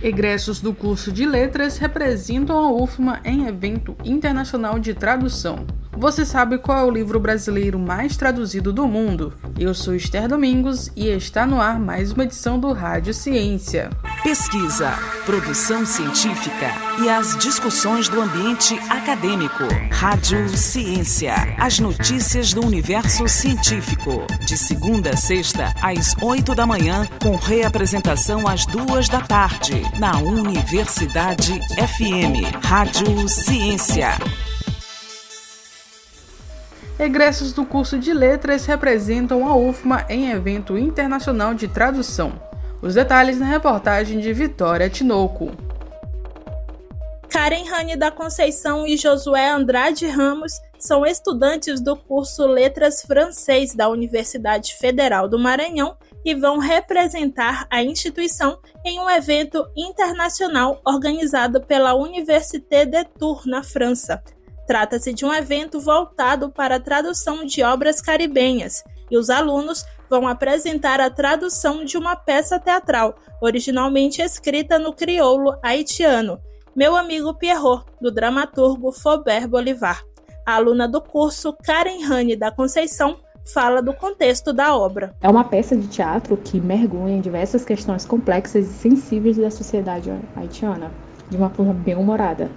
Egressos do curso de Letras representam a UFMA em evento internacional de tradução. Você sabe qual é o livro brasileiro mais traduzido do mundo? Eu sou Esther Domingos e está no ar mais uma edição do Rádio Ciência. Pesquisa, produção científica e as discussões do ambiente acadêmico. Rádio Ciência, as notícias do universo científico. De segunda a sexta, às oito da manhã, com reapresentação às duas da tarde, na Universidade FM. Rádio Ciência. Egressos do curso de Letras representam a UFMA em evento internacional de tradução. Os detalhes na reportagem de Vitória Tinoco. Karen Rani da Conceição e Josué Andrade Ramos são estudantes do curso Letras Francês da Universidade Federal do Maranhão e vão representar a instituição em um evento internacional organizado pela Université de Tours, na França, Trata-se de um evento voltado para a tradução de obras caribenhas, e os alunos vão apresentar a tradução de uma peça teatral, originalmente escrita no crioulo haitiano, Meu Amigo Pierrot, do dramaturgo Faubert Bolivar. A aluna do curso, Karen Rani da Conceição, fala do contexto da obra. É uma peça de teatro que mergulha em diversas questões complexas e sensíveis da sociedade haitiana, de uma forma bem humorada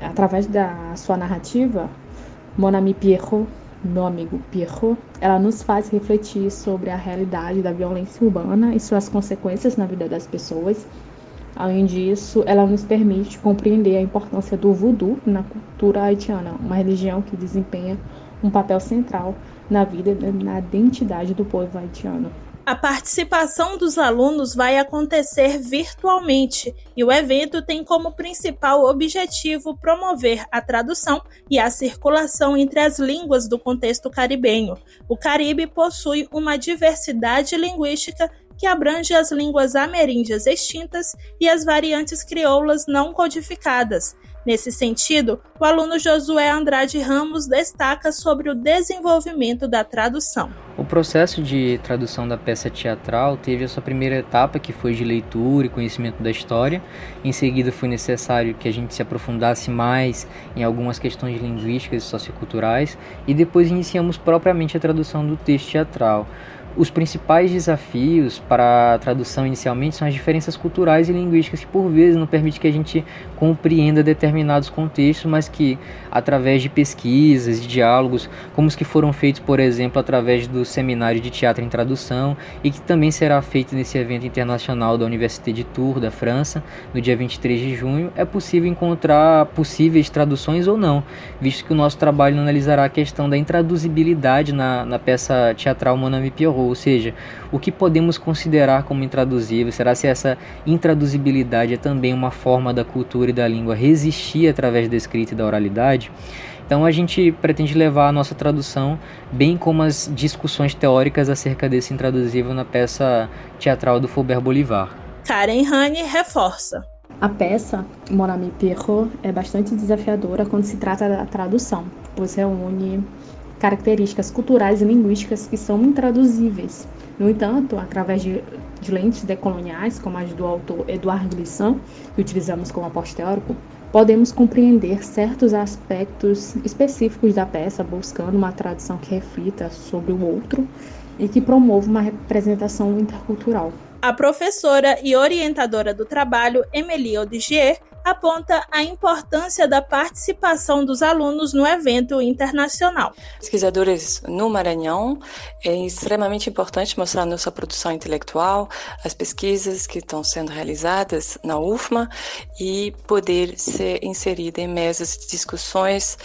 através da sua narrativa, Mon ami Pierrot, meu amigo Pierrot, ela nos faz refletir sobre a realidade da violência urbana e suas consequências na vida das pessoas. Além disso, ela nos permite compreender a importância do voodoo na cultura haitiana, uma religião que desempenha um papel central na vida e na identidade do povo haitiano. A participação dos alunos vai acontecer virtualmente e o evento tem como principal objetivo promover a tradução e a circulação entre as línguas do contexto caribenho. O Caribe possui uma diversidade linguística que abrange as línguas ameríndias extintas e as variantes crioulas não codificadas, Nesse sentido, o aluno Josué Andrade Ramos destaca sobre o desenvolvimento da tradução. O processo de tradução da peça teatral teve a sua primeira etapa, que foi de leitura e conhecimento da história. Em seguida, foi necessário que a gente se aprofundasse mais em algumas questões linguísticas e socioculturais, e depois iniciamos propriamente a tradução do texto teatral. Os principais desafios para a tradução inicialmente são as diferenças culturais e linguísticas que por vezes não permite que a gente compreenda determinados contextos, mas que através de pesquisas e diálogos, como os que foram feitos, por exemplo, através do seminário de teatro em tradução e que também será feito nesse evento internacional da Université de Tours, da França, no dia 23 de junho, é possível encontrar possíveis traduções ou não, visto que o nosso trabalho analisará a questão da intraduzibilidade na, na peça teatral Mon ami Ou seja, o que podemos considerar como intraduzível? Será se essa intraduzibilidade é também uma forma da cultura e da língua resistir através da escrita e da oralidade? Então a gente pretende levar a nossa tradução, bem como as discussões teóricas acerca desse intraduzível na peça teatral do Faubert Bolivar. Karen Hane reforça. A peça Mon ami Pierrot é bastante desafiadora quando se trata da tradução, pois reúne características culturais e linguísticas que são intraduzíveis. No entanto, através de, de lentes decoloniais, como as do autor Eduardo Glissant, que utilizamos como aporte teórico, podemos compreender certos aspectos específicos da peça, buscando uma tradução que reflita sobre o outro e que promova uma representação intercultural. A professora e orientadora do trabalho, Emilie Odigier, aponta a importância da participação dos alunos no evento internacional. Pesquisadores no Maranhão, é extremamente importante mostrar nossa produção intelectual, as pesquisas que estão sendo realizadas na UFMA e poder ser inserida em mesas de discussões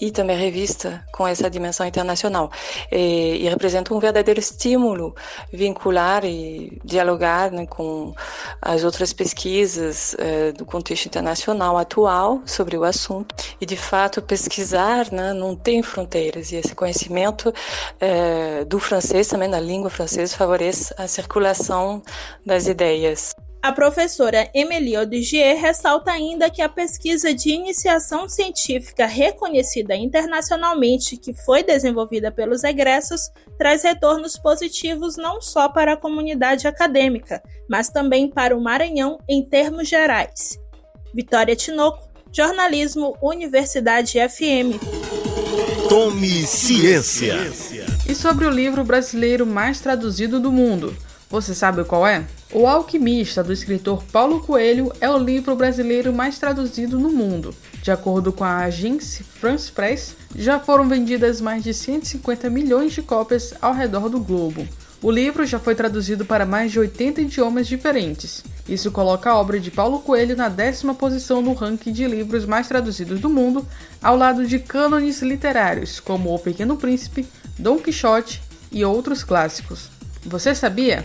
e também revista com essa dimensão internacional. E, e representa um verdadeiro estímulo vincular e dialogar né, com as outras pesquisas é, do contexto internacional internacional atual sobre o assunto e de fato pesquisar né, não tem fronteiras e esse conhecimento é, do francês também da língua francesa favorece a circulação das ideias. A professora Emilie Odigier ressalta ainda que a pesquisa de iniciação científica reconhecida internacionalmente, que foi desenvolvida pelos egressos, traz retornos positivos não só para a comunidade acadêmica, mas também para o Maranhão em termos gerais. Vitória Tinoco, Jornalismo Universidade FM. Tome ciência. E sobre o livro brasileiro mais traduzido do mundo, você sabe qual é? O Alquimista, do escritor Paulo Coelho, é o livro brasileiro mais traduzido no mundo. De acordo com a agência France Press, já foram vendidas mais de 150 milhões de cópias ao redor do globo. O livro já foi traduzido para mais de 80 idiomas diferentes. Isso coloca a obra de Paulo Coelho na décima posição no ranking de livros mais traduzidos do mundo, ao lado de cânones literários como O Pequeno Príncipe, Dom Quixote e outros clássicos. Você sabia?